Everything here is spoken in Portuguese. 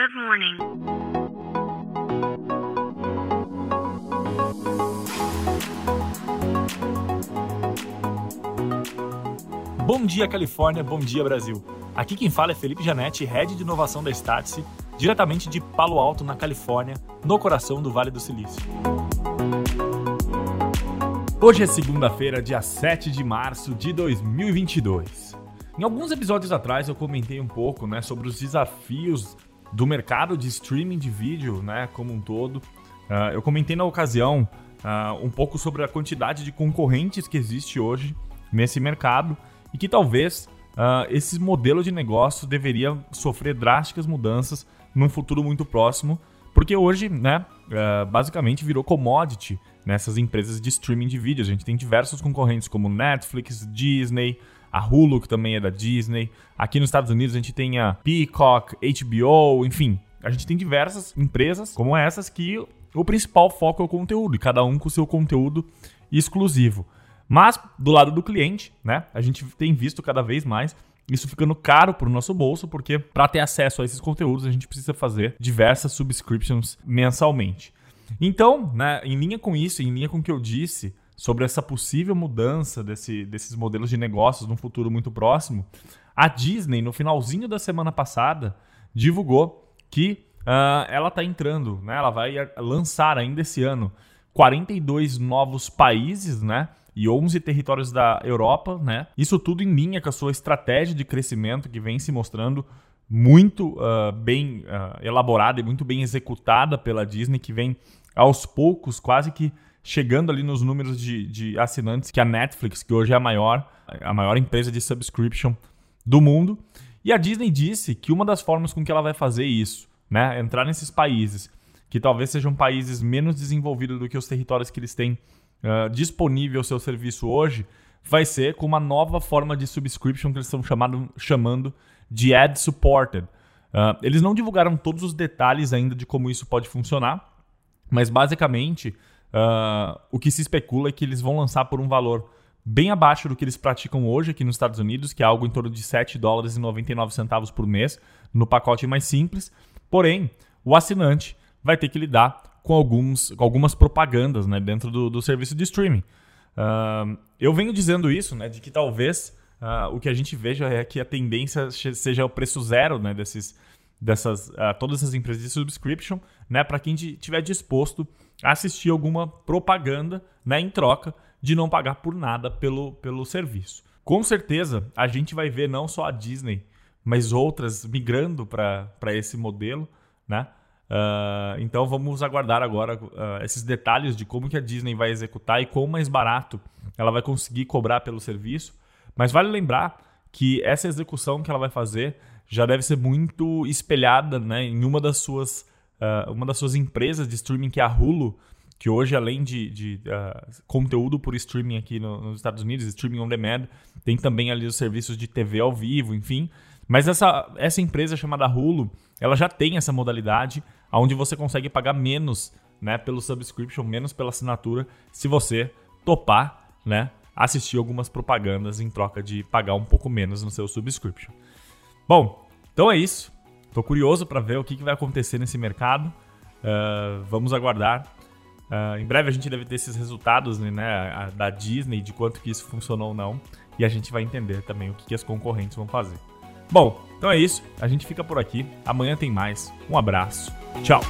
Good morning. Bom dia, Califórnia. Bom dia, Brasil. Aqui quem fala é Felipe Janetti, Head de Inovação da Startse, diretamente de Palo Alto, na Califórnia, no coração do Vale do Silício. Hoje é segunda-feira, dia 7 de março de 2022. Em alguns episódios atrás eu comentei um pouco né, sobre os desafios do mercado de streaming de vídeo né, como um todo. Uh, eu comentei na ocasião uh, um pouco sobre a quantidade de concorrentes que existe hoje nesse mercado e que talvez uh, esse modelo de negócio deveria sofrer drásticas mudanças num futuro muito próximo, porque hoje, né, uh, basicamente virou commodity nessas empresas de streaming de vídeo. A gente tem diversos concorrentes como Netflix, Disney, a Hulu, que também é da Disney. Aqui nos Estados Unidos a gente tem a Peacock, HBO, enfim. A gente tem diversas empresas como essas que o principal foco é o conteúdo, e cada um com o seu conteúdo exclusivo. Mas do lado do cliente, né, a gente tem visto cada vez mais isso ficando caro para o nosso bolso, porque para ter acesso a esses conteúdos a gente precisa fazer diversas subscriptions mensalmente. Então, né, em linha com isso, em linha com o que eu disse sobre essa possível mudança desse, desses modelos de negócios num futuro muito próximo, a Disney, no finalzinho da semana passada, divulgou que uh, ela está entrando, né, ela vai lançar ainda esse ano 42 novos países, né? e 11 territórios da Europa, né? Isso tudo em linha com a sua estratégia de crescimento que vem se mostrando muito uh, bem uh, elaborada e muito bem executada pela Disney, que vem aos poucos, quase que chegando ali nos números de, de assinantes que a Netflix, que hoje é a maior, a maior empresa de subscription do mundo. E a Disney disse que uma das formas com que ela vai fazer isso, né, entrar nesses países que talvez sejam países menos desenvolvidos do que os territórios que eles têm uh, disponível o seu serviço hoje, vai ser com uma nova forma de subscription que eles estão chamado, chamando de ad supported. Uh, eles não divulgaram todos os detalhes ainda de como isso pode funcionar, mas basicamente uh, o que se especula é que eles vão lançar por um valor bem abaixo do que eles praticam hoje aqui nos Estados Unidos, que é algo em torno de 7 dólares e 99 centavos por mês, no pacote mais simples. Porém, o assinante vai ter que lidar com, alguns, com algumas propagandas né, dentro do, do serviço de streaming. Uh, eu venho dizendo isso, né, de que talvez uh, o que a gente veja é que a tendência seja o preço zero né, desses, dessas, todas essas empresas de subscription, né, para quem estiver disposto assistir alguma propaganda né, em troca de não pagar por nada pelo, pelo serviço. Com certeza, a gente vai ver não só a Disney, mas outras migrando para esse modelo, né? Uh, então vamos aguardar agora uh, esses detalhes de como que a Disney vai executar e quão mais barato ela vai conseguir cobrar pelo serviço. Mas vale lembrar que essa execução que ela vai fazer já deve ser muito espelhada né, em uma das suas uh, uma das suas empresas de streaming que é a Hulu, que hoje além de, de conteúdo por streaming aqui no, nos Estados Unidos, streaming on demand, tem também ali os serviços de TV ao vivo, enfim. Mas essa, essa empresa chamada Hulu, ela já tem essa modalidade onde você consegue pagar menos né, pelo subscription, menos pela assinatura, se você topar né, assistir algumas propagandas em troca de pagar um pouco menos no seu subscription. Bom, então é isso. Estou curioso para ver o que, que, vai acontecer nesse mercado. Uh, vamos aguardar. Uh, em breve a gente deve ter esses resultados né, da Disney, de quanto que isso funcionou ou não. E a gente vai entender também o que, que as concorrentes vão fazer. Bom, então é isso. A gente fica por aqui. Amanhã tem mais. Um abraço. Tchau.